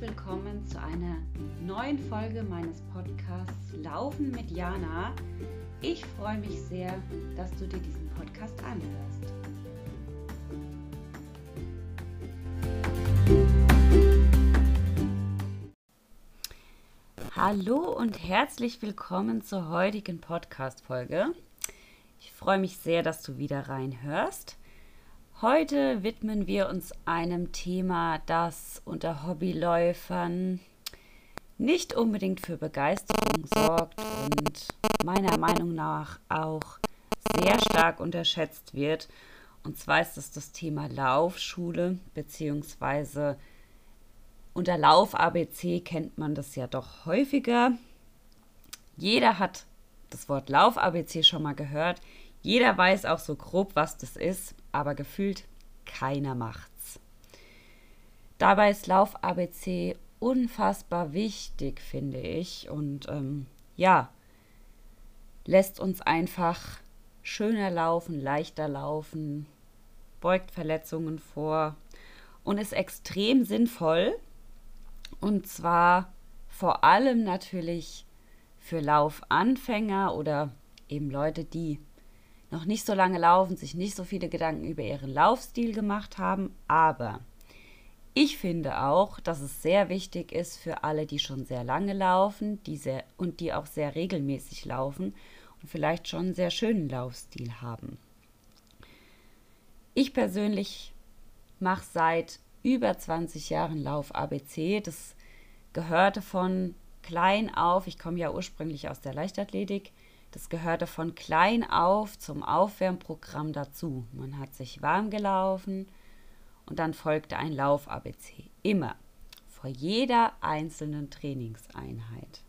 willkommen zu einer neuen Folge meines Podcasts Laufen mit Jana. Ich freue mich sehr, dass du dir diesen Podcast anhörst. Hallo und herzlich willkommen zur heutigen Podcast-Folge. Ich freue mich sehr, dass du wieder reinhörst. Heute widmen wir uns einem Thema, das unter Hobbyläufern nicht unbedingt für Begeisterung sorgt und meiner Meinung nach auch sehr stark unterschätzt wird. Und zwar ist das das Thema Laufschule, beziehungsweise unter Lauf-ABC kennt man das ja doch häufiger. Jeder hat das Wort Lauf-ABC schon mal gehört. Jeder weiß auch so grob, was das ist, aber gefühlt keiner macht's. Dabei ist Lauf ABC unfassbar wichtig, finde ich. Und ähm, ja, lässt uns einfach schöner laufen, leichter laufen, beugt Verletzungen vor und ist extrem sinnvoll. Und zwar vor allem natürlich für Laufanfänger oder eben Leute, die noch nicht so lange laufen, sich nicht so viele Gedanken über ihren Laufstil gemacht haben, aber ich finde auch, dass es sehr wichtig ist für alle, die schon sehr lange laufen die sehr, und die auch sehr regelmäßig laufen und vielleicht schon einen sehr schönen Laufstil haben. Ich persönlich mache seit über 20 Jahren Lauf ABC. Das gehörte von klein auf, ich komme ja ursprünglich aus der Leichtathletik, das gehörte von klein auf zum Aufwärmprogramm dazu. Man hat sich warm gelaufen und dann folgte ein Lauf-ABC. Immer. Vor jeder einzelnen Trainingseinheit.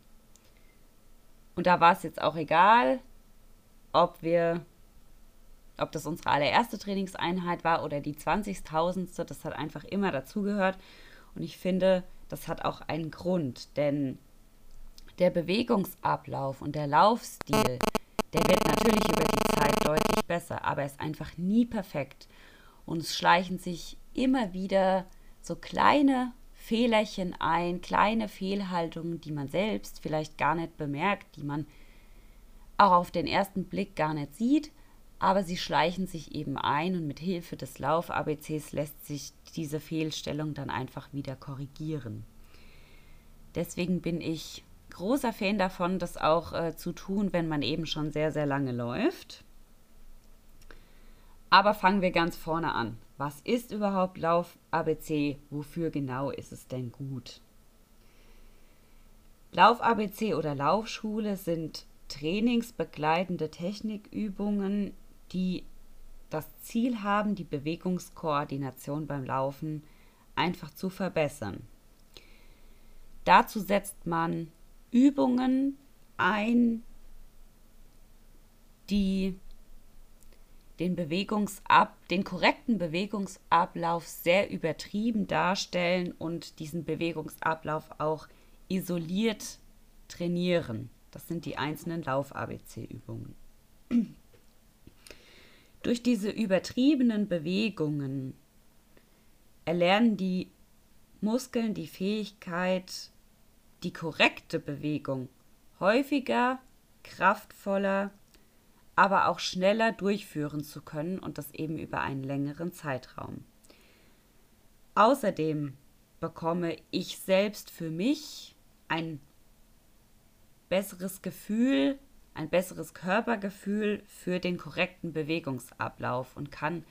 Und da war es jetzt auch egal, ob wir, ob das unsere allererste Trainingseinheit war oder die 20.000. Das hat einfach immer dazugehört. Und ich finde, das hat auch einen Grund, denn der Bewegungsablauf und der Laufstil, der wird natürlich über die Zeit deutlich besser, aber er ist einfach nie perfekt. Und es schleichen sich immer wieder so kleine Fehlerchen ein, kleine Fehlhaltungen, die man selbst vielleicht gar nicht bemerkt, die man auch auf den ersten Blick gar nicht sieht, aber sie schleichen sich eben ein und mit Hilfe des Lauf-ABCs lässt sich diese Fehlstellung dann einfach wieder korrigieren. Deswegen bin ich großer Fan davon, das auch äh, zu tun, wenn man eben schon sehr, sehr lange läuft. Aber fangen wir ganz vorne an. Was ist überhaupt Lauf ABC? Wofür genau ist es denn gut? Lauf ABC oder Laufschule sind trainingsbegleitende Technikübungen, die das Ziel haben, die Bewegungskoordination beim Laufen einfach zu verbessern. Dazu setzt man Übungen ein, die den Bewegungsab, den korrekten Bewegungsablauf sehr übertrieben darstellen und diesen Bewegungsablauf auch isoliert trainieren. Das sind die einzelnen Lauf-ABC-Übungen. Durch diese übertriebenen Bewegungen erlernen die Muskeln die Fähigkeit, die korrekte Bewegung häufiger, kraftvoller, aber auch schneller durchführen zu können und das eben über einen längeren Zeitraum. Außerdem bekomme ich selbst für mich ein besseres Gefühl, ein besseres Körpergefühl für den korrekten Bewegungsablauf und kann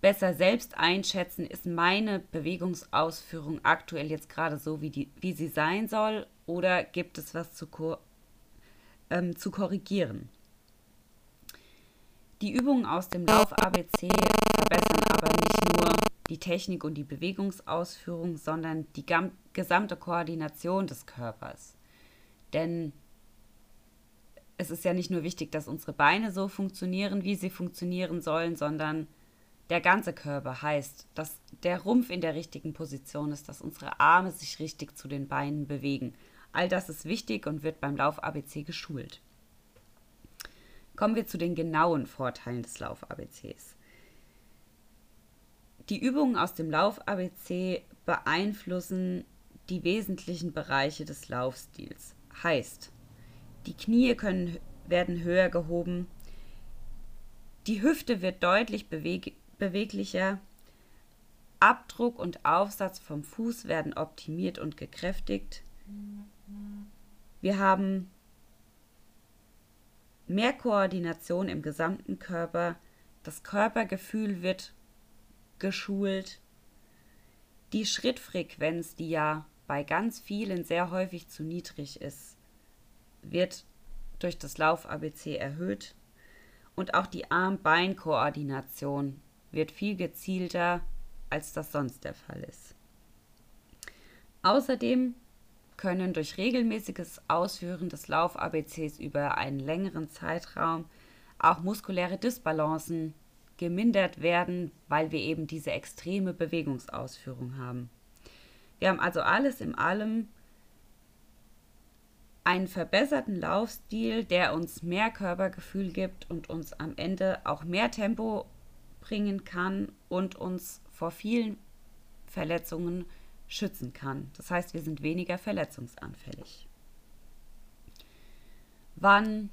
besser selbst einschätzen, ist meine Bewegungsausführung aktuell jetzt gerade so, wie, die, wie sie sein soll, oder gibt es was zu, ko ähm, zu korrigieren. Die Übungen aus dem Lauf ABC verbessern aber nicht nur die Technik und die Bewegungsausführung, sondern die gesamte Koordination des Körpers. Denn es ist ja nicht nur wichtig, dass unsere Beine so funktionieren, wie sie funktionieren sollen, sondern der ganze Körper heißt, dass der Rumpf in der richtigen Position ist, dass unsere Arme sich richtig zu den Beinen bewegen. All das ist wichtig und wird beim Lauf ABC geschult. Kommen wir zu den genauen Vorteilen des Lauf ABCs. Die Übungen aus dem Lauf-ABC beeinflussen die wesentlichen Bereiche des Laufstils. Heißt, die Knie können, werden höher gehoben, die Hüfte wird deutlich beweg beweglicher, Abdruck und Aufsatz vom Fuß werden optimiert und gekräftigt. Wir haben mehr Koordination im gesamten Körper, das Körpergefühl wird geschult, die Schrittfrequenz, die ja bei ganz vielen sehr häufig zu niedrig ist, wird durch das Lauf-ABC erhöht. Und auch die Arm-Bein-Koordination wird viel gezielter, als das sonst der Fall ist. Außerdem können durch regelmäßiges Ausführen des Lauf-ABCs über einen längeren Zeitraum auch muskuläre Disbalancen gemindert werden, weil wir eben diese extreme Bewegungsausführung haben. Wir haben also alles in allem einen verbesserten Laufstil, der uns mehr Körpergefühl gibt und uns am Ende auch mehr Tempo bringen kann und uns vor vielen Verletzungen schützen kann. Das heißt, wir sind weniger verletzungsanfällig. Wann,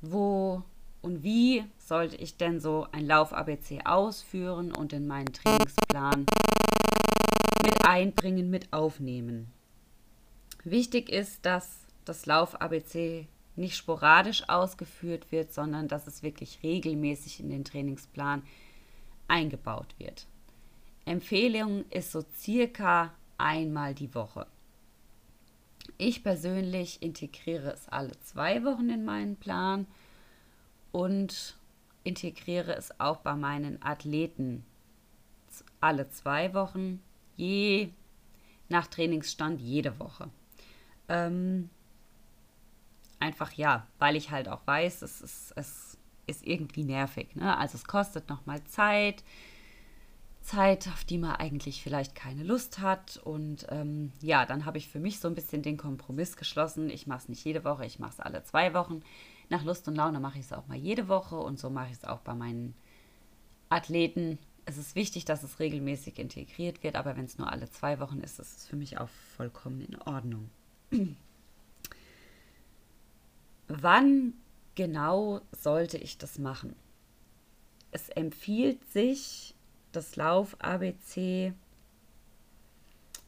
wo und wie sollte ich denn so ein Lauf-ABC ausführen und in meinen Trainingsplan mit einbringen, mit aufnehmen? Wichtig ist, dass das Lauf-ABC nicht sporadisch ausgeführt wird, sondern dass es wirklich regelmäßig in den Trainingsplan eingebaut wird. Empfehlung ist so circa einmal die Woche. Ich persönlich integriere es alle zwei Wochen in meinen Plan und integriere es auch bei meinen Athleten alle zwei Wochen, je nach Trainingsstand jede Woche. Ähm, einfach ja, weil ich halt auch weiß, es ist, es ist irgendwie nervig. Ne? Also es kostet nochmal Zeit, Zeit, auf die man eigentlich vielleicht keine Lust hat. Und ähm, ja, dann habe ich für mich so ein bisschen den Kompromiss geschlossen. Ich mache es nicht jede Woche, ich mache es alle zwei Wochen. Nach Lust und Laune mache ich es auch mal jede Woche und so mache ich es auch bei meinen Athleten. Es ist wichtig, dass es regelmäßig integriert wird, aber wenn es nur alle zwei Wochen ist, ist es für mich auch vollkommen in Ordnung. Wann genau sollte ich das machen? Es empfiehlt sich, das Lauf-ABC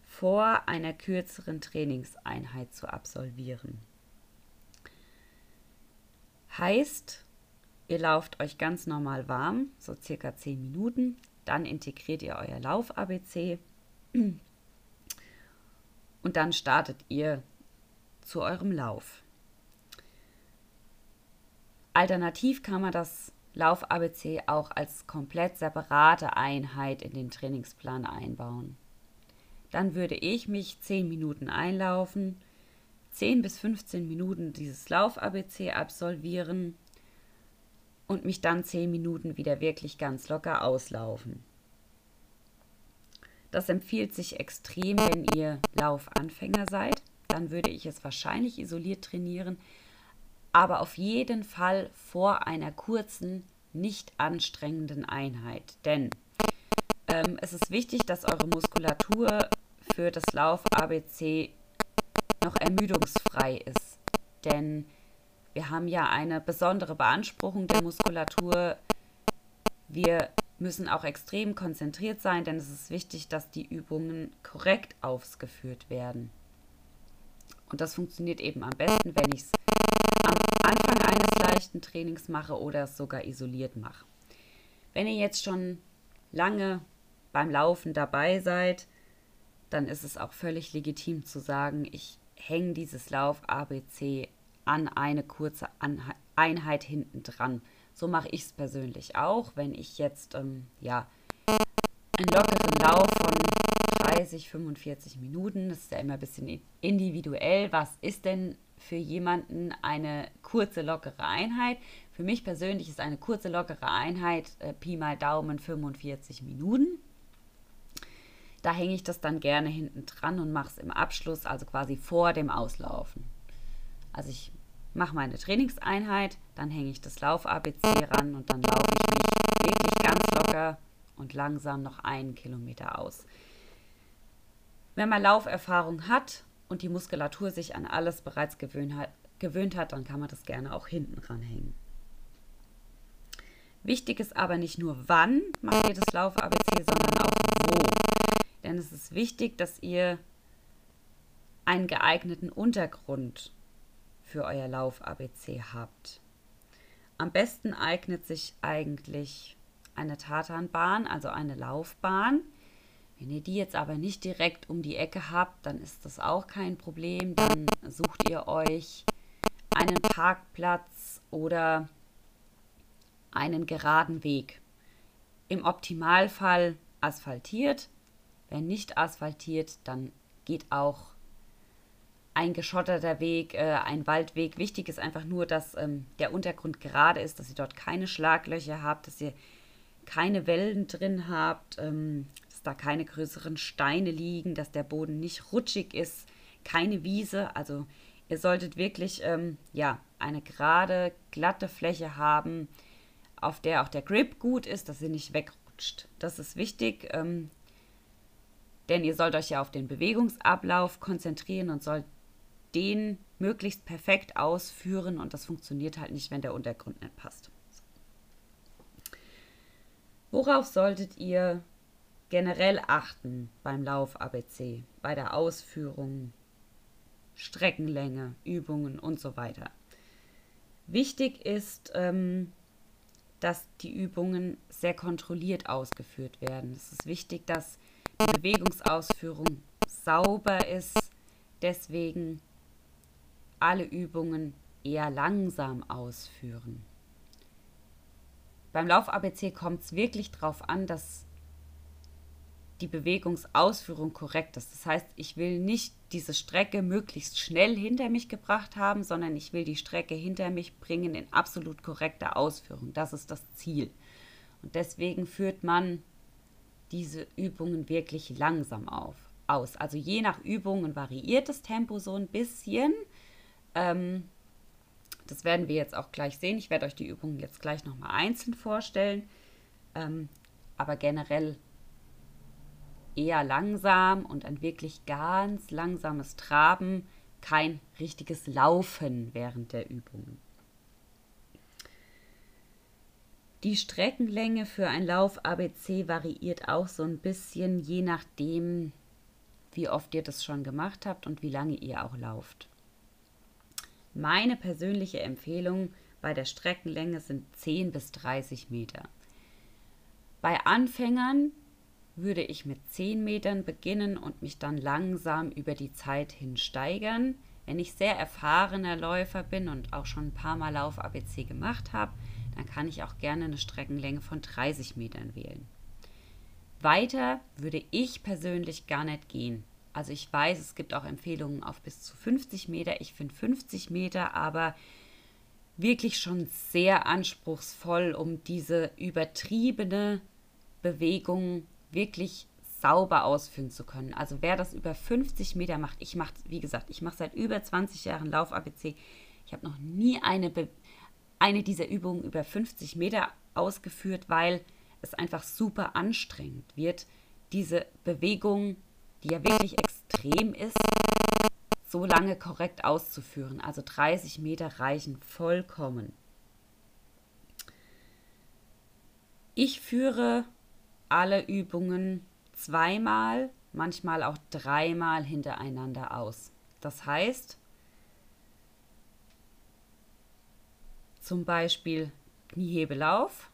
vor einer kürzeren Trainingseinheit zu absolvieren. Heißt, ihr lauft euch ganz normal warm, so circa 10 Minuten, dann integriert ihr euer Lauf-ABC und dann startet ihr zu eurem Lauf. Alternativ kann man das Lauf-ABC auch als komplett separate Einheit in den Trainingsplan einbauen. Dann würde ich mich 10 Minuten einlaufen, 10 bis 15 Minuten dieses Lauf-ABC absolvieren und mich dann 10 Minuten wieder wirklich ganz locker auslaufen. Das empfiehlt sich extrem, wenn ihr Laufanfänger seid. Dann würde ich es wahrscheinlich isoliert trainieren, aber auf jeden Fall vor einer kurzen, nicht anstrengenden Einheit. Denn ähm, es ist wichtig, dass eure Muskulatur für das Lauf-ABC noch ermüdungsfrei ist. Denn wir haben ja eine besondere Beanspruchung der Muskulatur. Wir müssen auch extrem konzentriert sein, denn es ist wichtig, dass die Übungen korrekt ausgeführt werden. Und das funktioniert eben am besten, wenn ich es Anfang eines leichten Trainings mache oder es sogar isoliert mache. Wenn ihr jetzt schon lange beim Laufen dabei seid, dann ist es auch völlig legitim zu sagen, ich hänge dieses Lauf ABC an eine kurze Einheit hinten dran. So mache ich es persönlich auch, wenn ich jetzt ähm, ja einen lockeren Lauf von 30, 45 Minuten, das ist ja immer ein bisschen individuell, was ist denn für jemanden eine kurze, lockere Einheit. Für mich persönlich ist eine kurze, lockere Einheit äh, Pi mal Daumen 45 Minuten. Da hänge ich das dann gerne hinten dran und mache es im Abschluss, also quasi vor dem Auslaufen. Also ich mache meine Trainingseinheit, dann hänge ich das Lauf-ABC ran und dann laufe ich mich wirklich ganz locker und langsam noch einen Kilometer aus. Wenn man Lauferfahrung hat und die Muskulatur sich an alles bereits gewöhnt hat, dann kann man das gerne auch hinten ranhängen. Wichtig ist aber nicht nur wann macht ihr das Lauf-ABC, sondern auch wo. Denn es ist wichtig, dass ihr einen geeigneten Untergrund für euer Lauf-ABC habt. Am besten eignet sich eigentlich eine Tatanbahn, also eine Laufbahn. Wenn ihr die jetzt aber nicht direkt um die Ecke habt, dann ist das auch kein Problem. Dann sucht ihr euch einen Parkplatz oder einen geraden Weg. Im Optimalfall asphaltiert. Wenn nicht asphaltiert, dann geht auch ein geschotterter Weg, äh, ein Waldweg. Wichtig ist einfach nur, dass ähm, der Untergrund gerade ist, dass ihr dort keine Schlaglöcher habt, dass ihr keine Wellen drin habt, ähm, da keine größeren Steine liegen, dass der Boden nicht rutschig ist, keine Wiese. Also ihr solltet wirklich ähm, ja, eine gerade, glatte Fläche haben, auf der auch der Grip gut ist, dass sie nicht wegrutscht. Das ist wichtig, ähm, denn ihr sollt euch ja auf den Bewegungsablauf konzentrieren und sollt den möglichst perfekt ausführen und das funktioniert halt nicht, wenn der Untergrund nicht passt. Worauf solltet ihr generell achten beim Lauf ABC, bei der Ausführung, Streckenlänge, Übungen und so weiter? Wichtig ist, ähm, dass die Übungen sehr kontrolliert ausgeführt werden. Es ist wichtig, dass die Bewegungsausführung sauber ist. Deswegen alle Übungen eher langsam ausführen. Beim Lauf-ABC kommt es wirklich darauf an, dass die Bewegungsausführung korrekt ist. Das heißt, ich will nicht diese Strecke möglichst schnell hinter mich gebracht haben, sondern ich will die Strecke hinter mich bringen in absolut korrekter Ausführung. Das ist das Ziel. Und deswegen führt man diese Übungen wirklich langsam auf, aus. Also je nach Übungen variiert das Tempo so ein bisschen. Ähm, das werden wir jetzt auch gleich sehen. Ich werde euch die Übungen jetzt gleich nochmal einzeln vorstellen. Ähm, aber generell eher langsam und ein wirklich ganz langsames Traben, kein richtiges Laufen während der Übungen. Die Streckenlänge für ein Lauf ABC variiert auch so ein bisschen, je nachdem, wie oft ihr das schon gemacht habt und wie lange ihr auch lauft. Meine persönliche Empfehlung bei der Streckenlänge sind 10 bis 30 Meter. Bei Anfängern würde ich mit 10 Metern beginnen und mich dann langsam über die Zeit hin steigern. Wenn ich sehr erfahrener Läufer bin und auch schon ein paar Mal Lauf ABC gemacht habe, dann kann ich auch gerne eine Streckenlänge von 30 Metern wählen. Weiter würde ich persönlich gar nicht gehen. Also ich weiß, es gibt auch Empfehlungen auf bis zu 50 Meter. Ich finde 50 Meter aber wirklich schon sehr anspruchsvoll, um diese übertriebene Bewegung wirklich sauber ausführen zu können. Also wer das über 50 Meter macht, ich mache, wie gesagt, ich mache seit über 20 Jahren Lauf-ABC. Ich habe noch nie eine, eine dieser Übungen über 50 Meter ausgeführt, weil es einfach super anstrengend wird, diese Bewegung, die ja wirklich extrem ist, so lange korrekt auszuführen. Also 30 Meter reichen vollkommen. Ich führe alle Übungen zweimal, manchmal auch dreimal hintereinander aus. Das heißt, zum Beispiel Kniehebelauf.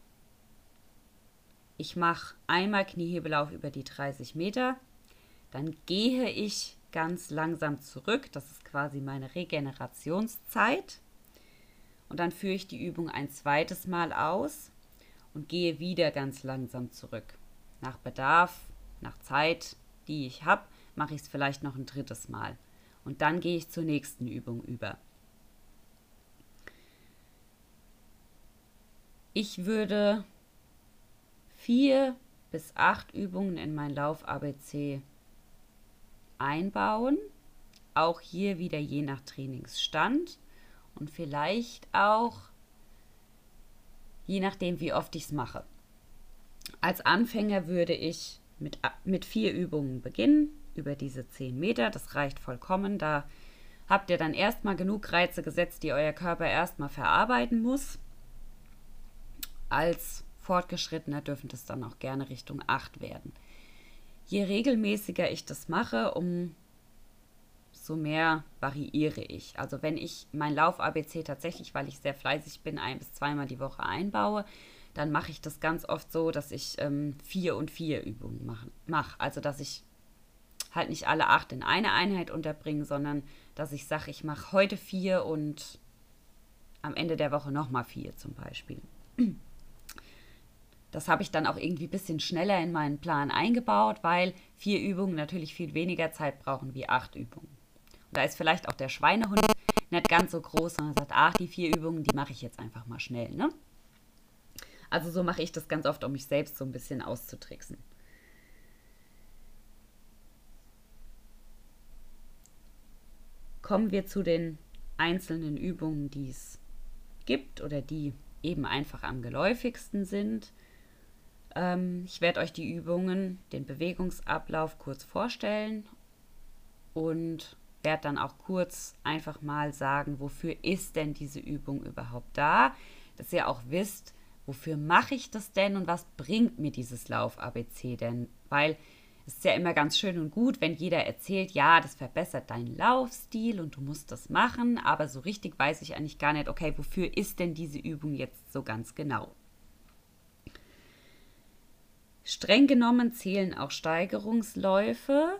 Ich mache einmal Kniehebelauf über die 30 Meter, dann gehe ich ganz langsam zurück. Das ist quasi meine Regenerationszeit. Und dann führe ich die Übung ein zweites Mal aus und gehe wieder ganz langsam zurück. Nach Bedarf, nach Zeit, die ich habe, mache ich es vielleicht noch ein drittes Mal. Und dann gehe ich zur nächsten Übung über. Ich würde vier bis acht Übungen in mein Lauf ABC einbauen. Auch hier wieder je nach Trainingsstand und vielleicht auch je nachdem, wie oft ich es mache. Als Anfänger würde ich mit, mit vier Übungen beginnen, über diese zehn Meter. Das reicht vollkommen. Da habt ihr dann erstmal genug Reize gesetzt, die euer Körper erstmal verarbeiten muss. Als Fortgeschrittener dürfen das dann auch gerne Richtung 8 werden. Je regelmäßiger ich das mache, umso mehr variiere ich. Also wenn ich mein Lauf-ABC tatsächlich, weil ich sehr fleißig bin, ein bis zweimal die Woche einbaue, dann mache ich das ganz oft so, dass ich ähm, vier und vier Übungen mache. Mach. Also dass ich halt nicht alle acht in eine Einheit unterbringe, sondern dass ich sage, ich mache heute vier und am Ende der Woche nochmal vier zum Beispiel. Das habe ich dann auch irgendwie ein bisschen schneller in meinen Plan eingebaut, weil vier Übungen natürlich viel weniger Zeit brauchen wie acht Übungen. Und da ist vielleicht auch der Schweinehund nicht ganz so groß, sondern sagt, ach, die vier Übungen, die mache ich jetzt einfach mal schnell. Ne? Also so mache ich das ganz oft, um mich selbst so ein bisschen auszutricksen. Kommen wir zu den einzelnen Übungen, die es gibt oder die eben einfach am geläufigsten sind. Ähm, ich werde euch die Übungen, den Bewegungsablauf kurz vorstellen und werde dann auch kurz einfach mal sagen, wofür ist denn diese Übung überhaupt da, dass ihr auch wisst, wofür mache ich das denn und was bringt mir dieses Lauf-ABC denn? Weil es ist ja immer ganz schön und gut, wenn jeder erzählt, ja, das verbessert deinen Laufstil und du musst das machen, aber so richtig weiß ich eigentlich gar nicht, okay, wofür ist denn diese Übung jetzt so ganz genau? Streng genommen zählen auch Steigerungsläufe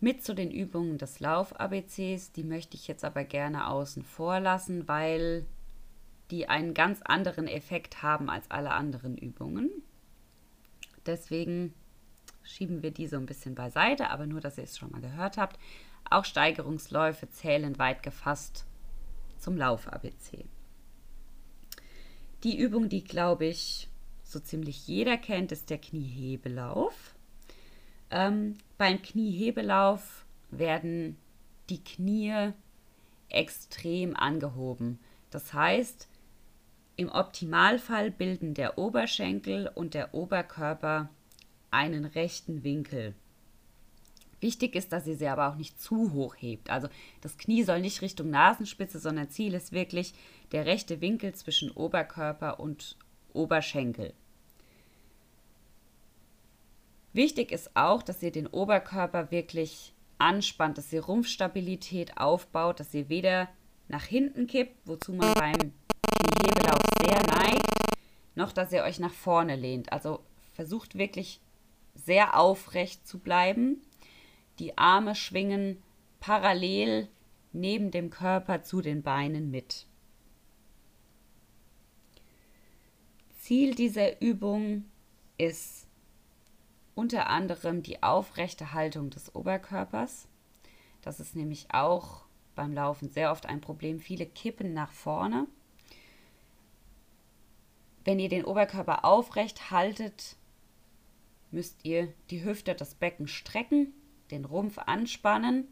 mit zu den Übungen des Lauf-ABCs. Die möchte ich jetzt aber gerne außen vor lassen, weil die einen ganz anderen Effekt haben als alle anderen Übungen. Deswegen schieben wir die so ein bisschen beiseite, aber nur, dass ihr es schon mal gehört habt. Auch Steigerungsläufe zählen weit gefasst zum Lauf-ABC. Die Übung, die glaube ich so ziemlich jeder kennt, ist der Kniehebelauf. Ähm, beim Kniehebelauf werden die Knie extrem angehoben. Das heißt, im Optimalfall bilden der Oberschenkel und der Oberkörper einen rechten Winkel. Wichtig ist, dass ihr sie aber auch nicht zu hoch hebt. Also das Knie soll nicht Richtung Nasenspitze, sondern Ziel ist wirklich der rechte Winkel zwischen Oberkörper und Oberschenkel. Wichtig ist auch, dass ihr den Oberkörper wirklich anspannt, dass ihr Rumpfstabilität aufbaut, dass ihr weder nach hinten kippt, wozu man beim neigt, noch dass ihr euch nach vorne lehnt. Also versucht wirklich sehr aufrecht zu bleiben. Die Arme schwingen parallel neben dem Körper zu den Beinen mit. Ziel dieser Übung ist unter anderem die aufrechte Haltung des Oberkörpers. Das ist nämlich auch beim Laufen sehr oft ein Problem. Viele kippen nach vorne. Wenn ihr den Oberkörper aufrecht haltet, müsst ihr die Hüfte, das Becken strecken, den Rumpf anspannen.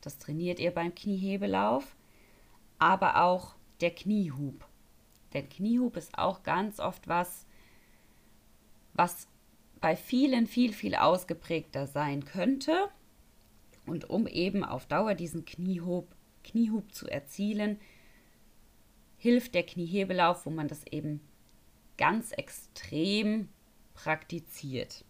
Das trainiert ihr beim Kniehebelauf. Aber auch der Kniehub. Der Kniehub ist auch ganz oft was, was bei vielen viel, viel ausgeprägter sein könnte. Und um eben auf Dauer diesen Kniehub, Kniehub zu erzielen, hilft der Kniehebelauf, wo man das eben ganz extrem praktiziert.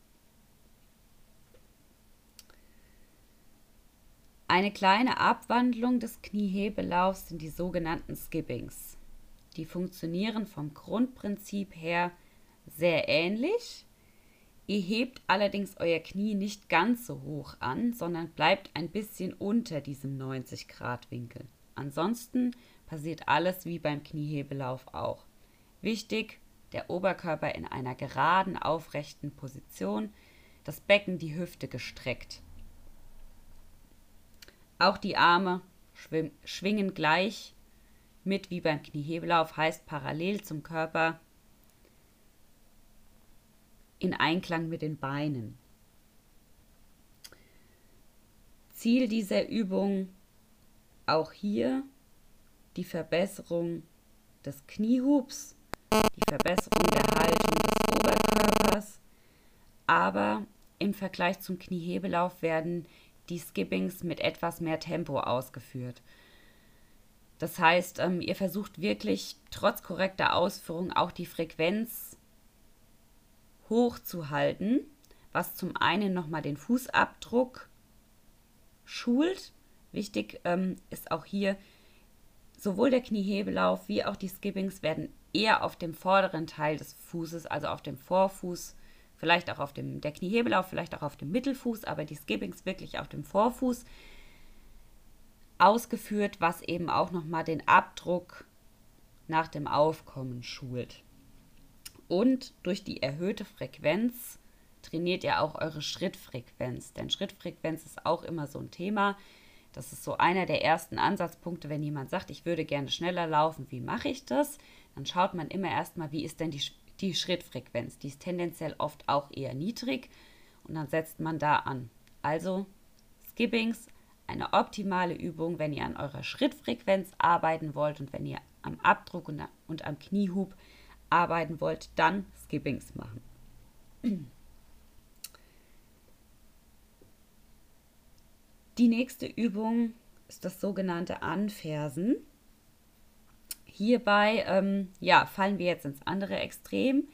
Eine kleine Abwandlung des Kniehebelaufs sind die sogenannten Skippings. Die funktionieren vom Grundprinzip her sehr ähnlich. Ihr hebt allerdings euer Knie nicht ganz so hoch an, sondern bleibt ein bisschen unter diesem 90 Grad Winkel. Ansonsten passiert alles wie beim Kniehebelauf auch. Wichtig, der Oberkörper in einer geraden, aufrechten Position, das Becken die Hüfte gestreckt. Auch die Arme schwingen gleich mit wie beim Kniehebelauf, heißt parallel zum Körper in Einklang mit den Beinen. Ziel dieser Übung auch hier die Verbesserung des Kniehubs Verbesserung der Haltung des Oberkörpers aber im Vergleich zum Kniehebelauf werden die Skippings mit etwas mehr Tempo ausgeführt. Das heißt, ähm, ihr versucht wirklich trotz korrekter Ausführung auch die Frequenz hochzuhalten, was zum einen nochmal den Fußabdruck schult. Wichtig ähm, ist auch hier, sowohl der Kniehebelauf wie auch die Skippings werden eher auf dem vorderen Teil des Fußes, also auf dem Vorfuß, vielleicht auch auf dem der Kniehebelauf, vielleicht auch auf dem Mittelfuß, aber die Skippings wirklich auf dem Vorfuß ausgeführt, was eben auch nochmal den Abdruck nach dem Aufkommen schult. Und durch die erhöhte Frequenz trainiert ihr auch eure Schrittfrequenz. Denn Schrittfrequenz ist auch immer so ein Thema. Das ist so einer der ersten Ansatzpunkte, wenn jemand sagt, ich würde gerne schneller laufen, wie mache ich das? Dann schaut man immer erstmal, wie ist denn die, die Schrittfrequenz? Die ist tendenziell oft auch eher niedrig und dann setzt man da an. Also Skippings, eine optimale Übung, wenn ihr an eurer Schrittfrequenz arbeiten wollt und wenn ihr am Abdruck und, und am Kniehub arbeiten wollt, dann Skippings machen. Die nächste Übung ist das sogenannte Anfersen. Hierbei ähm, ja, fallen wir jetzt ins andere Extrem.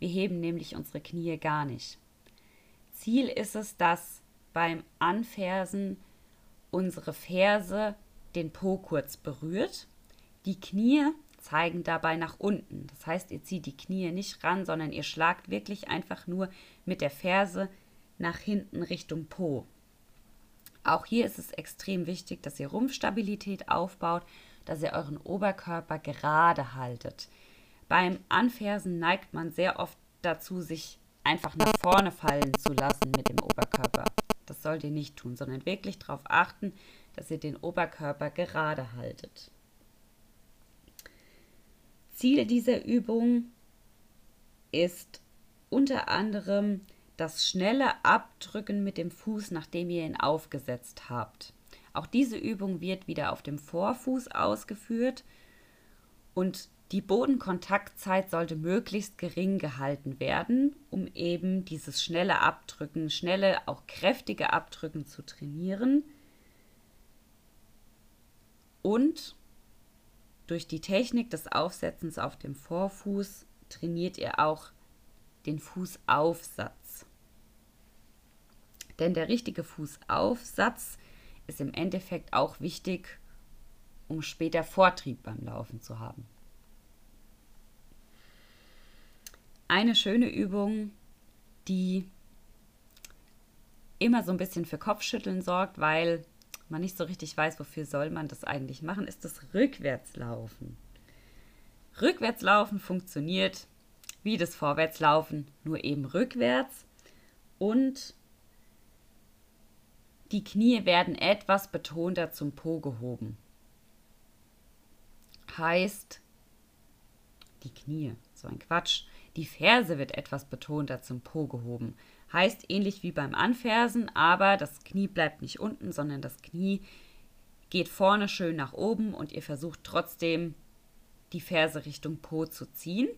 Wir heben nämlich unsere Knie gar nicht. Ziel ist es, dass beim Anfersen unsere Ferse den Po kurz berührt. Die Knie zeigen dabei nach unten. Das heißt, ihr zieht die Knie nicht ran, sondern ihr schlagt wirklich einfach nur mit der Ferse nach hinten Richtung Po. Auch hier ist es extrem wichtig, dass ihr Rumpfstabilität aufbaut, dass ihr euren Oberkörper gerade haltet. Beim Anfersen neigt man sehr oft dazu, sich einfach nach vorne fallen zu lassen mit dem Oberkörper. Das sollt ihr nicht tun, sondern wirklich darauf achten, dass ihr den Oberkörper gerade haltet. Ziel dieser Übung ist unter anderem das schnelle Abdrücken mit dem Fuß, nachdem ihr ihn aufgesetzt habt. Auch diese Übung wird wieder auf dem Vorfuß ausgeführt und die Bodenkontaktzeit sollte möglichst gering gehalten werden, um eben dieses schnelle Abdrücken, schnelle, auch kräftige Abdrücken zu trainieren. Und durch die Technik des Aufsetzens auf dem Vorfuß trainiert ihr auch den Fußaufsatz. Denn der richtige Fußaufsatz ist im Endeffekt auch wichtig, um später Vortrieb beim Laufen zu haben. Eine schöne Übung, die immer so ein bisschen für Kopfschütteln sorgt, weil man nicht so richtig weiß, wofür soll man das eigentlich machen, ist das Rückwärtslaufen. Rückwärtslaufen funktioniert wie das Vorwärtslaufen, nur eben rückwärts und die Knie werden etwas betonter zum Po gehoben. Heißt, die Knie, so ein Quatsch. Die Ferse wird etwas betonter zum Po gehoben. Heißt ähnlich wie beim Anfersen, aber das Knie bleibt nicht unten, sondern das Knie geht vorne schön nach oben und ihr versucht trotzdem die Ferse Richtung Po zu ziehen.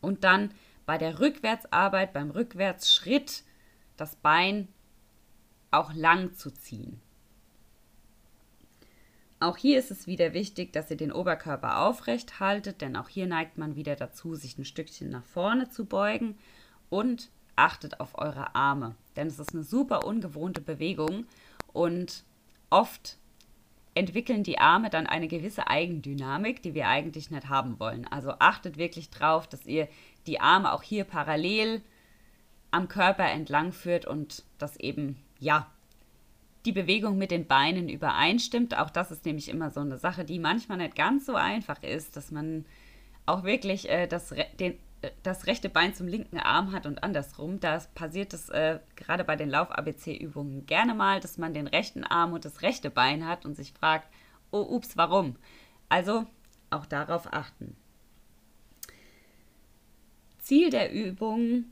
Und dann bei der Rückwärtsarbeit, beim Rückwärtsschritt, das Bein auch lang zu ziehen. Auch hier ist es wieder wichtig, dass ihr den Oberkörper aufrecht haltet, denn auch hier neigt man wieder dazu, sich ein Stückchen nach vorne zu beugen und achtet auf eure Arme, denn es ist eine super ungewohnte Bewegung und oft entwickeln die Arme dann eine gewisse Eigendynamik, die wir eigentlich nicht haben wollen. Also achtet wirklich drauf, dass ihr die Arme auch hier parallel am Körper entlang führt und das eben, ja, die Bewegung mit den Beinen übereinstimmt. Auch das ist nämlich immer so eine Sache, die manchmal nicht ganz so einfach ist, dass man auch wirklich äh, das, den, das rechte Bein zum linken Arm hat und andersrum. Da passiert es äh, gerade bei den Lauf-ABC-Übungen gerne mal, dass man den rechten Arm und das rechte Bein hat und sich fragt, oh, ups, warum? Also auch darauf achten. Ziel der Übung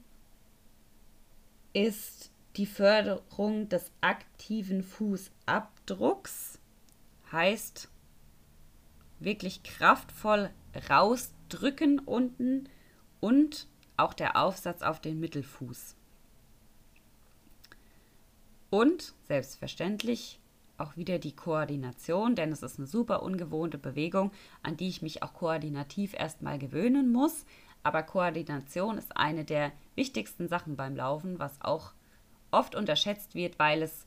ist die Förderung des aktiven Fußabdrucks. Heißt wirklich kraftvoll rausdrücken unten und auch der Aufsatz auf den Mittelfuß. Und selbstverständlich auch wieder die Koordination, denn es ist eine super ungewohnte Bewegung, an die ich mich auch koordinativ erstmal gewöhnen muss. Aber Koordination ist eine der wichtigsten Sachen beim Laufen, was auch oft unterschätzt wird, weil es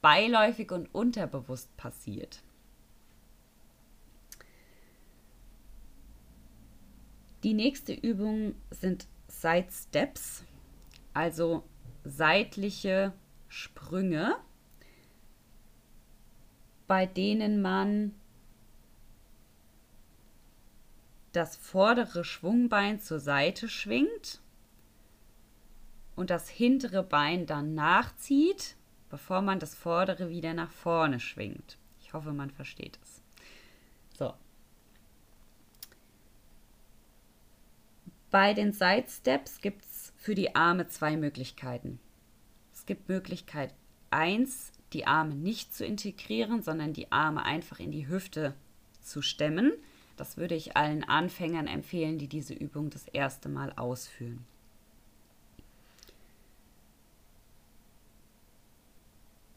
beiläufig und unterbewusst passiert. Die nächste Übung sind Side Steps, also seitliche Sprünge, bei denen man das vordere Schwungbein zur Seite schwingt und das hintere Bein dann nachzieht, bevor man das vordere wieder nach vorne schwingt. Ich hoffe, man versteht es. So. Bei den Side Steps gibt es für die Arme zwei Möglichkeiten. Es gibt Möglichkeit 1, die Arme nicht zu integrieren, sondern die Arme einfach in die Hüfte zu stemmen. Das würde ich allen Anfängern empfehlen, die diese Übung das erste Mal ausführen.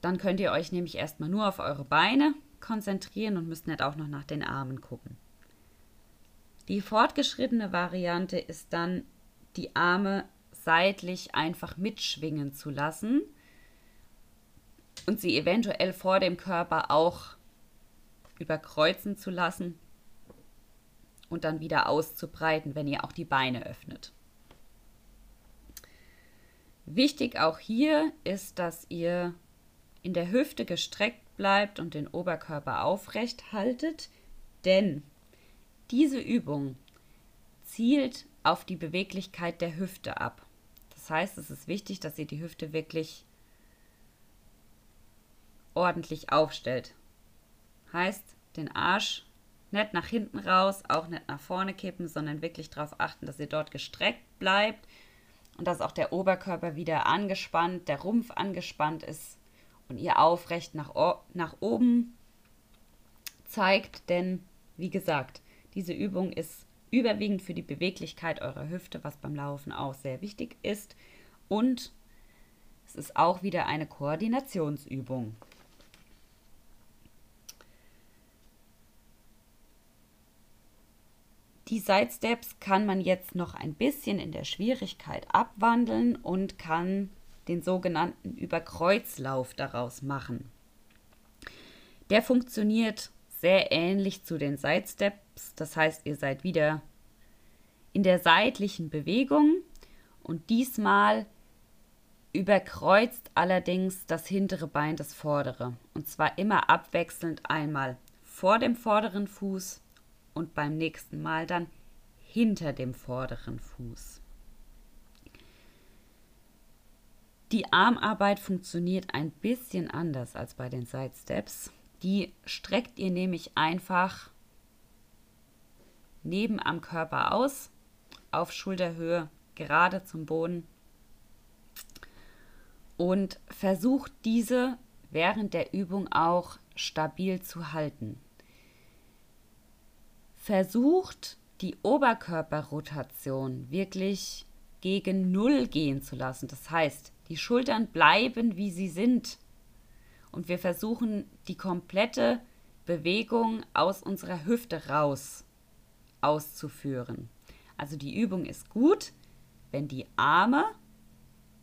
Dann könnt ihr euch nämlich erstmal nur auf eure Beine konzentrieren und müsst nicht auch noch nach den Armen gucken. Die fortgeschrittene Variante ist dann, die Arme seitlich einfach mitschwingen zu lassen und sie eventuell vor dem Körper auch überkreuzen zu lassen und dann wieder auszubreiten, wenn ihr auch die Beine öffnet. Wichtig auch hier ist, dass ihr in der Hüfte gestreckt bleibt und den Oberkörper aufrecht haltet, denn diese Übung zielt auf die Beweglichkeit der Hüfte ab. Das heißt, es ist wichtig, dass ihr die Hüfte wirklich ordentlich aufstellt. Heißt, den Arsch nicht nach hinten raus, auch nicht nach vorne kippen, sondern wirklich darauf achten, dass ihr dort gestreckt bleibt und dass auch der Oberkörper wieder angespannt, der Rumpf angespannt ist und ihr aufrecht nach, nach oben zeigt. Denn, wie gesagt, diese Übung ist überwiegend für die Beweglichkeit eurer Hüfte, was beim Laufen auch sehr wichtig ist. Und es ist auch wieder eine Koordinationsübung. Die Side Steps kann man jetzt noch ein bisschen in der Schwierigkeit abwandeln und kann den sogenannten Überkreuzlauf daraus machen. Der funktioniert sehr ähnlich zu den Side Steps, das heißt, ihr seid wieder in der seitlichen Bewegung und diesmal überkreuzt allerdings das hintere Bein das vordere und zwar immer abwechselnd einmal vor dem vorderen Fuß und beim nächsten Mal dann hinter dem vorderen Fuß. Die Armarbeit funktioniert ein bisschen anders als bei den Side Steps. Die streckt ihr nämlich einfach neben am Körper aus, auf Schulterhöhe, gerade zum Boden und versucht diese während der Übung auch stabil zu halten versucht, die Oberkörperrotation wirklich gegen Null gehen zu lassen. Das heißt, die Schultern bleiben, wie sie sind. Und wir versuchen, die komplette Bewegung aus unserer Hüfte raus auszuführen. Also die Übung ist gut, wenn die Arme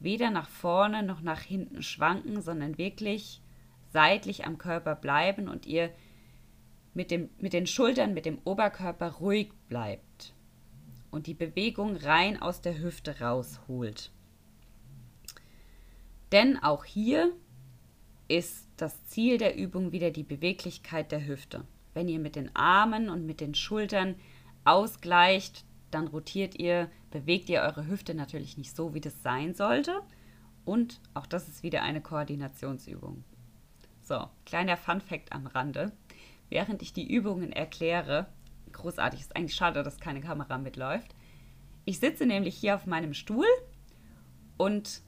weder nach vorne noch nach hinten schwanken, sondern wirklich seitlich am Körper bleiben und ihr mit, dem, mit den Schultern, mit dem Oberkörper ruhig bleibt und die Bewegung rein aus der Hüfte rausholt. Denn auch hier ist das Ziel der Übung wieder die Beweglichkeit der Hüfte. Wenn ihr mit den Armen und mit den Schultern ausgleicht, dann rotiert ihr, bewegt ihr eure Hüfte natürlich nicht so, wie das sein sollte. Und auch das ist wieder eine Koordinationsübung. So, kleiner Fun fact am Rande während ich die Übungen erkläre. Großartig, ist eigentlich schade, dass keine Kamera mitläuft. Ich sitze nämlich hier auf meinem Stuhl und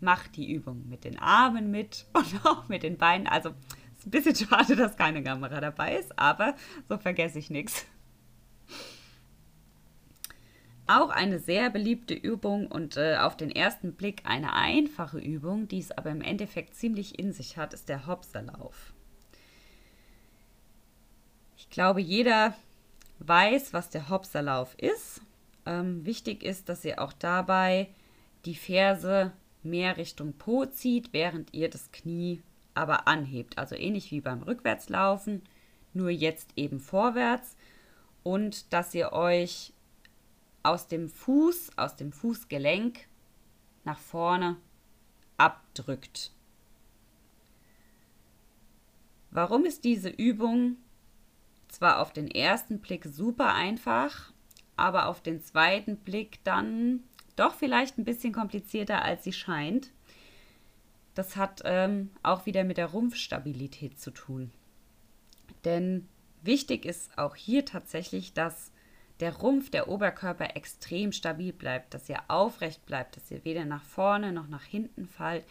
mache die Übung mit den Armen mit und auch mit den Beinen. Also ist ein bisschen schade, dass keine Kamera dabei ist, aber so vergesse ich nichts. Auch eine sehr beliebte Übung und äh, auf den ersten Blick eine einfache Übung, die es aber im Endeffekt ziemlich in sich hat, ist der Hopserlauf. Ich glaube, jeder weiß, was der Hopserlauf ist. Ähm, wichtig ist, dass ihr auch dabei die Ferse mehr Richtung Po zieht, während ihr das Knie aber anhebt. Also ähnlich wie beim Rückwärtslaufen, nur jetzt eben vorwärts. Und dass ihr euch aus dem Fuß, aus dem Fußgelenk nach vorne abdrückt. Warum ist diese Übung zwar auf den ersten Blick super einfach, aber auf den zweiten Blick dann doch vielleicht ein bisschen komplizierter, als sie scheint? Das hat ähm, auch wieder mit der Rumpfstabilität zu tun. Denn wichtig ist auch hier tatsächlich, dass der Rumpf, der Oberkörper extrem stabil bleibt, dass ihr aufrecht bleibt, dass ihr weder nach vorne noch nach hinten fallt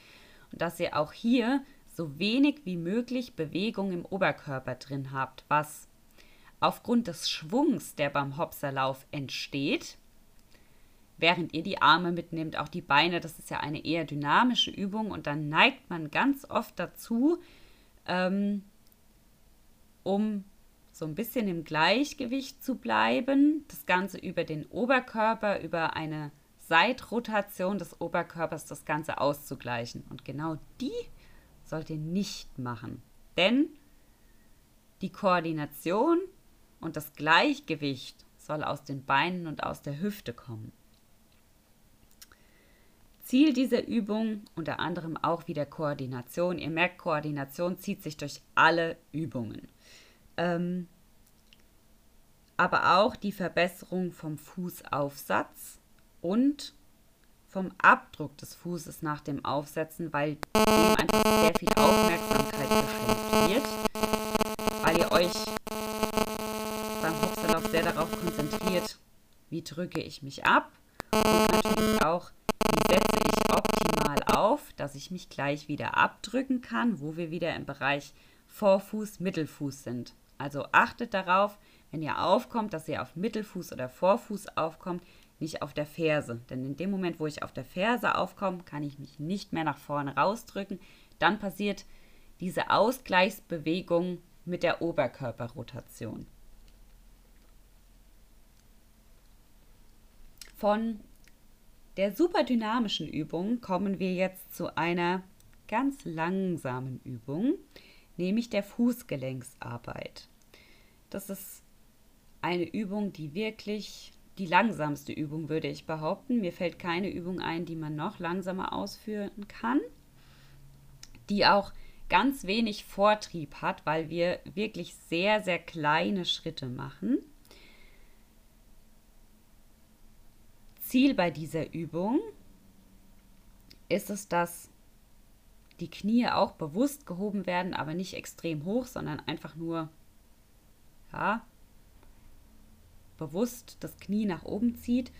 und dass ihr auch hier so wenig wie möglich Bewegung im Oberkörper drin habt, was aufgrund des Schwungs, der beim Hopserlauf entsteht, während ihr die Arme mitnehmt, auch die Beine, das ist ja eine eher dynamische Übung und dann neigt man ganz oft dazu, ähm, um so ein bisschen im Gleichgewicht zu bleiben. Das Ganze über den Oberkörper, über eine Seitrotation des Oberkörpers das Ganze auszugleichen. Und genau die sollt ihr nicht machen. Denn die Koordination und das Gleichgewicht soll aus den Beinen und aus der Hüfte kommen. Ziel dieser Übung unter anderem auch wieder Koordination. Ihr merkt, Koordination zieht sich durch alle Übungen ähm, aber auch die Verbesserung vom Fußaufsatz und vom Abdruck des Fußes nach dem Aufsetzen, weil dem einfach sehr viel Aufmerksamkeit geschenkt wird, weil ihr euch beim Hopserlauf sehr darauf konzentriert, wie drücke ich mich ab und natürlich auch, wie setze auf, dass ich mich gleich wieder abdrücken kann, wo wir wieder im Bereich Vorfuß, Mittelfuß sind. Also achtet darauf, wenn ihr aufkommt, dass ihr auf Mittelfuß oder Vorfuß aufkommt, nicht auf der Ferse. Denn in dem Moment, wo ich auf der Ferse aufkomme, kann ich mich nicht mehr nach vorne rausdrücken. Dann passiert diese Ausgleichsbewegung mit der Oberkörperrotation. Von der super dynamischen Übung kommen wir jetzt zu einer ganz langsamen Übung nämlich der Fußgelenksarbeit. Das ist eine Übung, die wirklich die langsamste Übung, würde ich behaupten. Mir fällt keine Übung ein, die man noch langsamer ausführen kann, die auch ganz wenig Vortrieb hat, weil wir wirklich sehr, sehr kleine Schritte machen. Ziel bei dieser Übung ist es, dass die Knie auch bewusst gehoben werden, aber nicht extrem hoch, sondern einfach nur, ja, bewusst das Knie nach oben zieht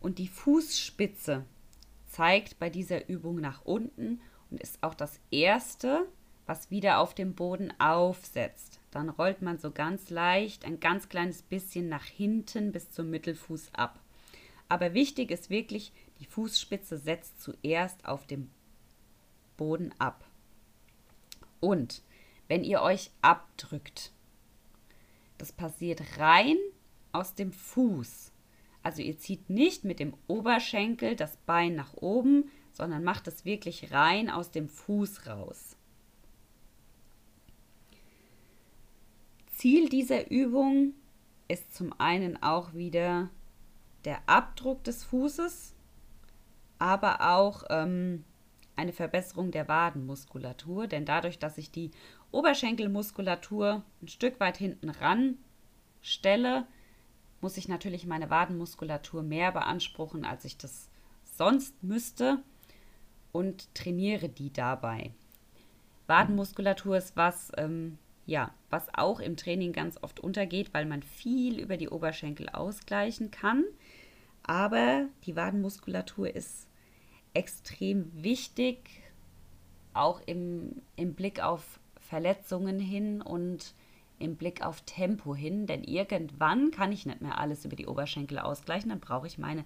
und die Fußspitze zeigt bei dieser Übung nach unten und ist auch das erste, was wieder auf dem Boden aufsetzt. Dann rollt man so ganz leicht ein ganz kleines bisschen nach hinten bis zum Mittelfuß ab. Aber wichtig ist wirklich, die Fußspitze setzt zuerst auf dem Boden ab. Und wenn ihr euch abdrückt, das passiert rein aus dem Fuß. Also ihr zieht nicht mit dem Oberschenkel das Bein nach oben, sondern macht es wirklich rein aus dem Fuß raus. Ziel dieser Übung ist zum einen auch wieder der Abdruck des Fußes, aber auch ähm, eine Verbesserung der Wadenmuskulatur, denn dadurch, dass ich die Oberschenkelmuskulatur ein Stück weit hinten ran stelle, muss ich natürlich meine Wadenmuskulatur mehr beanspruchen, als ich das sonst müsste und trainiere die dabei. Wadenmuskulatur ist was, ähm, ja, was auch im Training ganz oft untergeht, weil man viel über die Oberschenkel ausgleichen kann. Aber die Wadenmuskulatur ist extrem wichtig, auch im, im Blick auf Verletzungen hin und im Blick auf Tempo hin, denn irgendwann kann ich nicht mehr alles über die Oberschenkel ausgleichen, dann brauche ich meine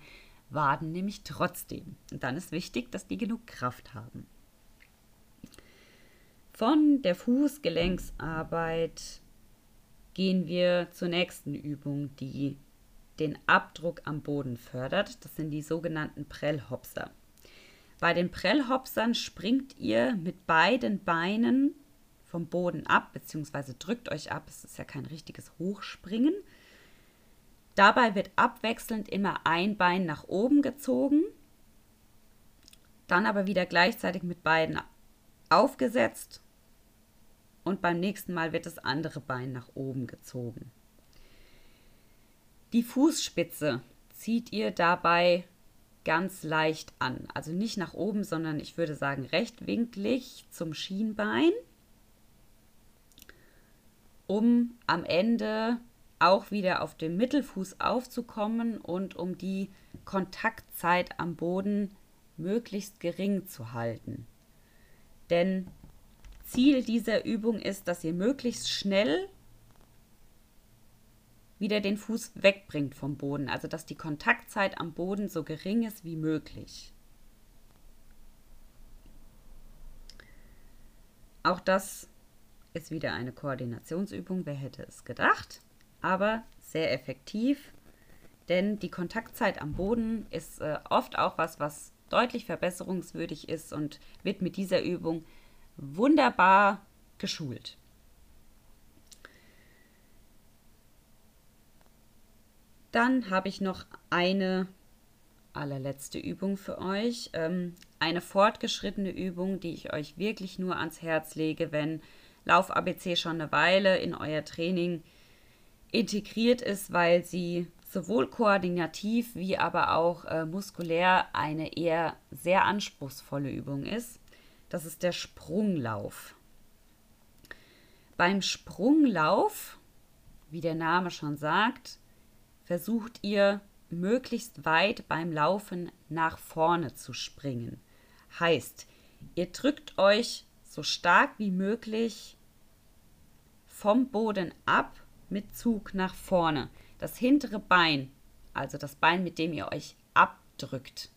Waden nämlich trotzdem. Und dann ist wichtig, dass die genug Kraft haben. Von der Fußgelenksarbeit gehen wir zur nächsten Übung, die den Abdruck am Boden fördert. Das sind die sogenannten Prellhopser. Bei den Prellhopsern springt ihr mit beiden Beinen vom Boden ab, beziehungsweise drückt euch ab. Es ist ja kein richtiges Hochspringen. Dabei wird abwechselnd immer ein Bein nach oben gezogen, dann aber wieder gleichzeitig mit beiden aufgesetzt und beim nächsten Mal wird das andere Bein nach oben gezogen. Die Fußspitze zieht ihr dabei ganz leicht an. Also nicht nach oben, sondern ich würde sagen rechtwinklig zum Schienbein, um am Ende auch wieder auf dem Mittelfuß aufzukommen und um die Kontaktzeit am Boden möglichst gering zu halten. Denn Ziel dieser Übung ist, dass ihr möglichst schnell wieder den Fuß wegbringt vom Boden, also dass die Kontaktzeit am Boden so gering ist wie möglich. Auch das ist wieder eine Koordinationsübung, wer hätte es gedacht, aber sehr effektiv, denn die Kontaktzeit am Boden ist äh, oft auch was, was deutlich verbesserungswürdig ist und wird mit dieser Übung wunderbar geschult. Dann habe ich noch eine allerletzte Übung für euch. Ähm, eine fortgeschrittene Übung, die ich euch wirklich nur ans Herz lege, wenn Lauf ABC schon eine Weile in euer Training integriert ist, weil sie sowohl koordinativ wie aber auch äh, muskulär eine eher sehr anspruchsvolle Übung ist. Das ist der Sprunglauf. Beim Sprunglauf, wie der Name schon sagt, versucht ihr möglichst weit beim Laufen nach vorne zu springen. Heißt, ihr drückt euch so stark wie möglich vom Boden ab mit Zug nach vorne. Das hintere Bein, also das Bein, mit dem ihr euch abdrückt,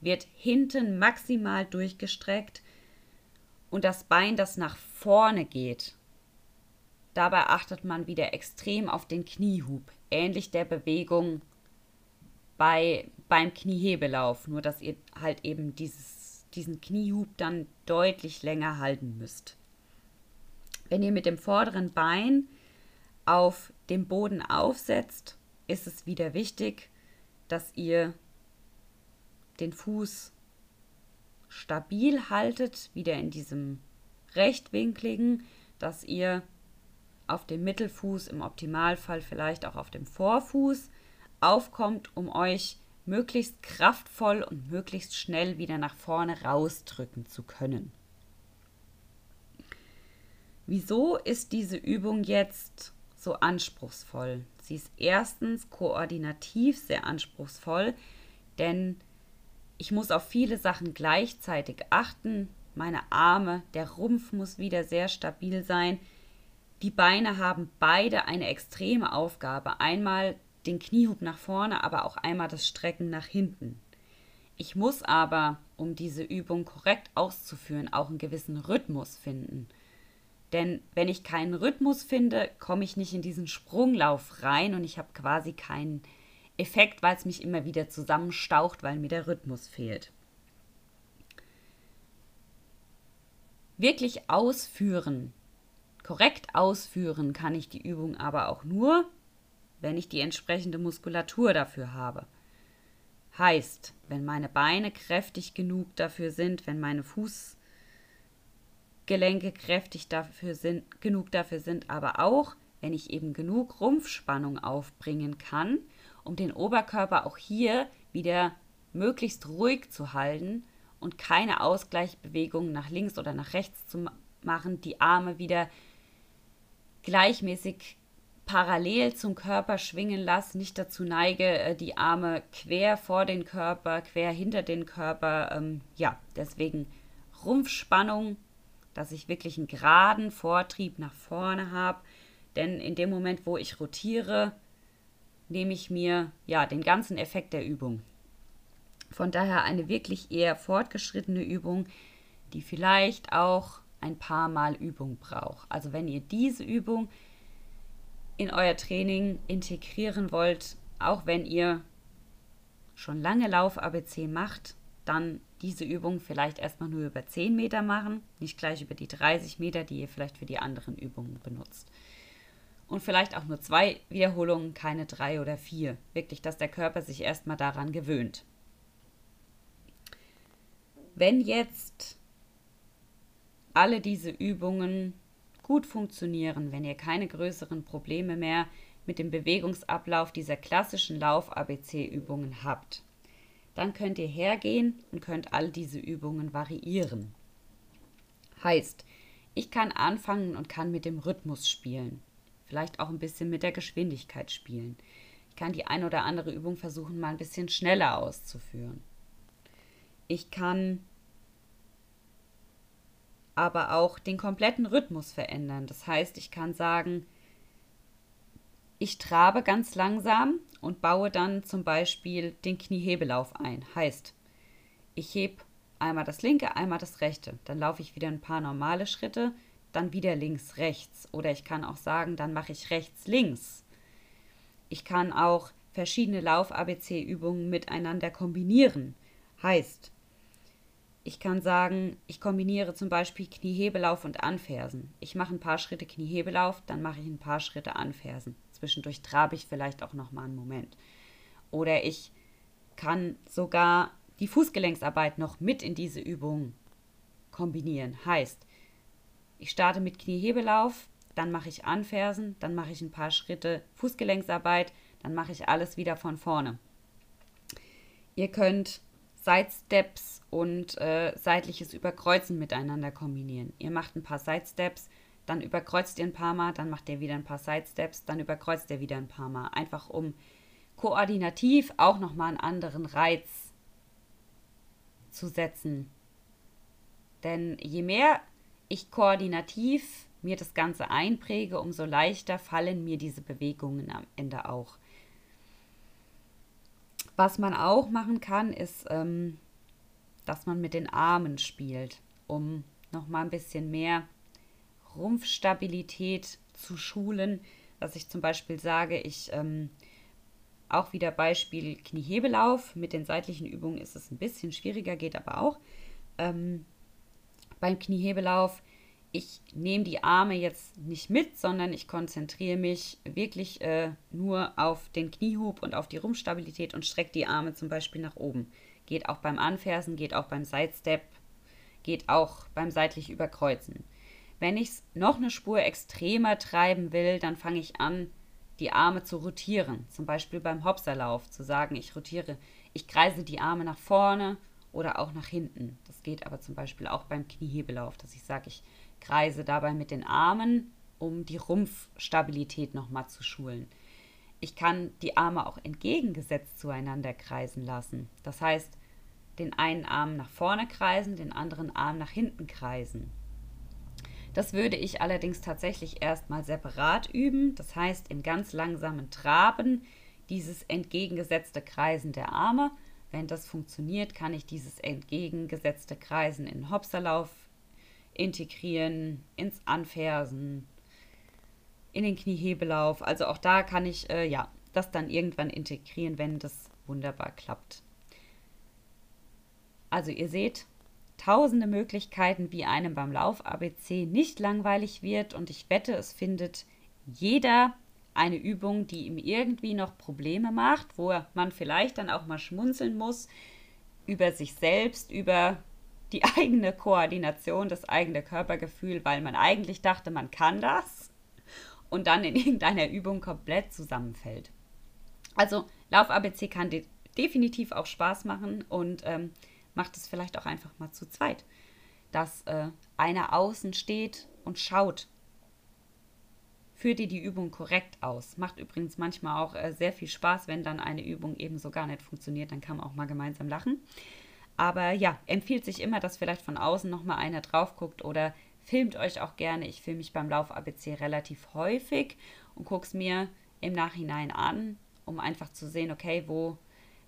wird hinten maximal durchgestreckt und das Bein, das nach vorne geht, Dabei achtet man wieder extrem auf den Kniehub, ähnlich der Bewegung bei, beim Kniehebelauf, nur dass ihr halt eben dieses, diesen Kniehub dann deutlich länger halten müsst. Wenn ihr mit dem vorderen Bein auf dem Boden aufsetzt, ist es wieder wichtig, dass ihr den Fuß stabil haltet, wieder in diesem rechtwinkligen, dass ihr auf dem Mittelfuß, im Optimalfall vielleicht auch auf dem Vorfuß aufkommt, um euch möglichst kraftvoll und möglichst schnell wieder nach vorne rausdrücken zu können. Wieso ist diese Übung jetzt so anspruchsvoll? Sie ist erstens koordinativ sehr anspruchsvoll, denn ich muss auf viele Sachen gleichzeitig achten. Meine Arme, der Rumpf muss wieder sehr stabil sein. Die Beine haben beide eine extreme Aufgabe. Einmal den Kniehub nach vorne, aber auch einmal das Strecken nach hinten. Ich muss aber, um diese Übung korrekt auszuführen, auch einen gewissen Rhythmus finden. Denn wenn ich keinen Rhythmus finde, komme ich nicht in diesen Sprunglauf rein und ich habe quasi keinen Effekt, weil es mich immer wieder zusammenstaucht, weil mir der Rhythmus fehlt. Wirklich ausführen Korrekt ausführen kann ich die Übung aber auch nur, wenn ich die entsprechende Muskulatur dafür habe. Heißt, wenn meine Beine kräftig genug dafür sind, wenn meine Fußgelenke kräftig dafür sind, genug dafür sind, aber auch, wenn ich eben genug Rumpfspannung aufbringen kann, um den Oberkörper auch hier wieder möglichst ruhig zu halten und keine Ausgleichbewegungen nach links oder nach rechts zu machen, die Arme wieder gleichmäßig parallel zum Körper schwingen lasse, nicht dazu neige, äh, die Arme quer vor den Körper, quer hinter den Körper. Ähm, ja, deswegen Rumpfspannung, dass ich wirklich einen geraden Vortrieb nach vorne habe, Denn in dem Moment, wo ich rotiere, nehme ich mir ja den ganzen Effekt der Übung. Von daher eine wirklich eher fortgeschrittene Übung, die vielleicht auch ein paar Mal Übung braucht. Also wenn ihr diese Übung in euer Training integrieren wollt, auch wenn ihr schon lange Lauf-ABC macht, dann diese Übung vielleicht erstmal nur über 10 Meter machen, nicht gleich über die 30 Meter, die ihr vielleicht für die anderen Übungen benutzt. Und vielleicht auch nur zwei Wiederholungen, keine drei oder vier. Wirklich, dass der Körper sich erstmal daran gewöhnt. Wenn jetzt alle diese Übungen gut funktionieren, wenn ihr keine größeren Probleme mehr mit dem Bewegungsablauf dieser klassischen Lauf-ABC-Übungen habt, dann könnt ihr hergehen und könnt all diese Übungen variieren. Heißt, ich kann anfangen und kann mit dem Rhythmus spielen. Vielleicht auch ein bisschen mit der Geschwindigkeit spielen. Ich kann die eine oder andere Übung versuchen, mal ein bisschen schneller auszuführen. Ich kann aber auch den kompletten Rhythmus verändern. Das heißt, ich kann sagen, ich trabe ganz langsam und baue dann zum Beispiel den Kniehebelauf ein. Heißt, ich heb einmal das linke, einmal das rechte. Dann laufe ich wieder ein paar normale Schritte, dann wieder links, rechts. Oder ich kann auch sagen, dann mache ich rechts, links. Ich kann auch verschiedene Lauf-ABC-Übungen miteinander kombinieren. Heißt, ich kann sagen, ich kombiniere zum Beispiel Kniehebelauf und Anfersen. Ich mache ein paar Schritte Kniehebelauf, dann mache ich ein paar Schritte Anfersen. Zwischendurch trabe ich vielleicht auch noch mal einen Moment. Oder ich kann sogar die Fußgelenksarbeit noch mit in diese Übung kombinieren. Heißt, ich starte mit Kniehebelauf, dann mache ich Anfersen, dann mache ich ein paar Schritte Fußgelenksarbeit, dann mache ich alles wieder von vorne. Ihr könnt Sidesteps und äh, seitliches Überkreuzen miteinander kombinieren. Ihr macht ein paar Sidesteps, dann überkreuzt ihr ein paar Mal, dann macht ihr wieder ein paar Sidesteps, dann überkreuzt ihr wieder ein paar Mal. Einfach um koordinativ auch nochmal einen anderen Reiz zu setzen. Denn je mehr ich koordinativ mir das Ganze einpräge, umso leichter fallen mir diese Bewegungen am Ende auch. Was man auch machen kann, ist, ähm, dass man mit den Armen spielt, um nochmal ein bisschen mehr Rumpfstabilität zu schulen. Dass ich zum Beispiel sage, ich ähm, auch wieder Beispiel Kniehebelauf. Mit den seitlichen Übungen ist es ein bisschen schwieriger, geht aber auch. Ähm, beim Kniehebelauf ich nehme die Arme jetzt nicht mit, sondern ich konzentriere mich wirklich äh, nur auf den Kniehub und auf die Rumpfstabilität und strecke die Arme zum Beispiel nach oben. Geht auch beim Anfersen, geht auch beim Sidestep, geht auch beim seitlich Überkreuzen. Wenn ich es noch eine Spur extremer treiben will, dann fange ich an, die Arme zu rotieren. Zum Beispiel beim Hopserlauf zu sagen, ich rotiere, ich kreise die Arme nach vorne oder auch nach hinten. Das geht aber zum Beispiel auch beim Kniehebelauf, dass ich sage, ich kreise dabei mit den Armen, um die Rumpfstabilität nochmal zu schulen. Ich kann die Arme auch entgegengesetzt zueinander kreisen lassen. Das heißt, den einen Arm nach vorne kreisen, den anderen Arm nach hinten kreisen. Das würde ich allerdings tatsächlich erstmal separat üben, das heißt im ganz langsamen Traben dieses entgegengesetzte Kreisen der Arme. Wenn das funktioniert, kann ich dieses entgegengesetzte Kreisen in Hopserlauf integrieren, ins Anfersen, in den Kniehebelauf. Also auch da kann ich äh, ja das dann irgendwann integrieren, wenn das wunderbar klappt. Also ihr seht, tausende Möglichkeiten, wie einem beim Lauf ABC nicht langweilig wird und ich wette, es findet jeder eine Übung, die ihm irgendwie noch Probleme macht, wo man vielleicht dann auch mal schmunzeln muss über sich selbst, über die eigene Koordination, das eigene Körpergefühl, weil man eigentlich dachte, man kann das und dann in irgendeiner Übung komplett zusammenfällt. Also Lauf ABC kann de definitiv auch Spaß machen und ähm, macht es vielleicht auch einfach mal zu zweit, dass äh, einer außen steht und schaut. Führt ihr die Übung korrekt aus. Macht übrigens manchmal auch äh, sehr viel Spaß, wenn dann eine Übung eben so gar nicht funktioniert. Dann kann man auch mal gemeinsam lachen. Aber ja, empfiehlt sich immer, dass vielleicht von außen nochmal einer drauf guckt oder filmt euch auch gerne. Ich filme mich beim Lauf ABC relativ häufig und gucke es mir im Nachhinein an, um einfach zu sehen, okay, wo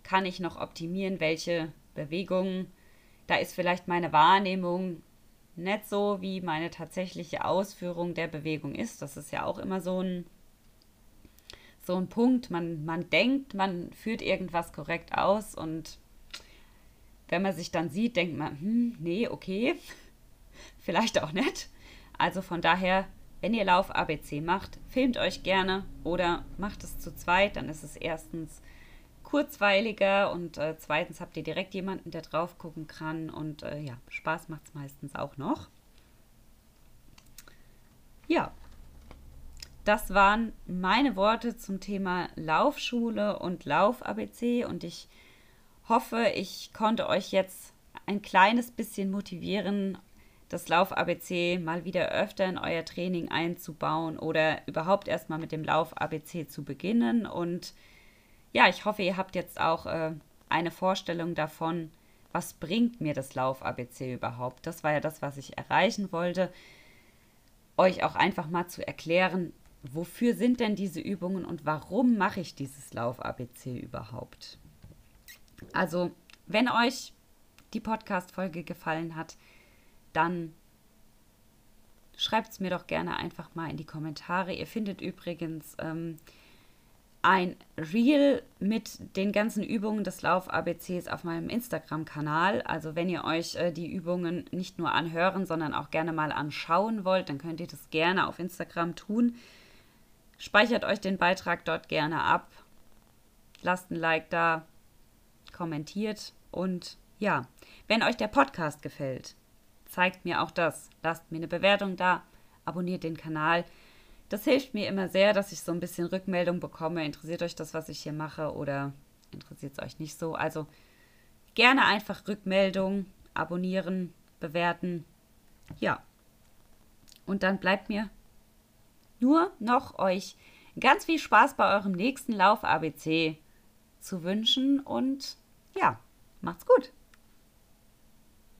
kann ich noch optimieren, welche Bewegungen. Da ist vielleicht meine Wahrnehmung nicht so, wie meine tatsächliche Ausführung der Bewegung ist. Das ist ja auch immer so ein, so ein Punkt. Man, man denkt, man führt irgendwas korrekt aus und wenn man sich dann sieht, denkt man, hm, nee, okay, vielleicht auch nicht. Also von daher, wenn ihr Lauf ABC macht, filmt euch gerne oder macht es zu zweit, dann ist es erstens kurzweiliger und äh, zweitens habt ihr direkt jemanden, der drauf gucken kann und äh, ja, Spaß macht es meistens auch noch. Ja, das waren meine Worte zum Thema Laufschule und Lauf-ABC und ich hoffe, ich konnte euch jetzt ein kleines bisschen motivieren, das Lauf-ABC mal wieder öfter in euer Training einzubauen oder überhaupt erstmal mit dem Lauf-ABC zu beginnen und ja, ich hoffe, ihr habt jetzt auch äh, eine Vorstellung davon, was bringt mir das Lauf-ABC überhaupt. Das war ja das, was ich erreichen wollte. Euch auch einfach mal zu erklären, wofür sind denn diese Übungen und warum mache ich dieses Lauf-ABC überhaupt. Also, wenn euch die Podcast-Folge gefallen hat, dann schreibt es mir doch gerne einfach mal in die Kommentare. Ihr findet übrigens ähm, ein Reel mit den ganzen Übungen des Lauf-ABCs auf meinem Instagram-Kanal. Also wenn ihr euch äh, die Übungen nicht nur anhören, sondern auch gerne mal anschauen wollt, dann könnt ihr das gerne auf Instagram tun. Speichert euch den Beitrag dort gerne ab. Lasst ein Like da, kommentiert und ja, wenn euch der Podcast gefällt, zeigt mir auch das. Lasst mir eine Bewertung da, abonniert den Kanal. Das hilft mir immer sehr, dass ich so ein bisschen Rückmeldung bekomme. Interessiert euch das, was ich hier mache oder interessiert es euch nicht so? Also gerne einfach Rückmeldung, abonnieren, bewerten. Ja. Und dann bleibt mir nur noch euch ganz viel Spaß bei eurem nächsten Lauf ABC zu wünschen und ja, macht's gut.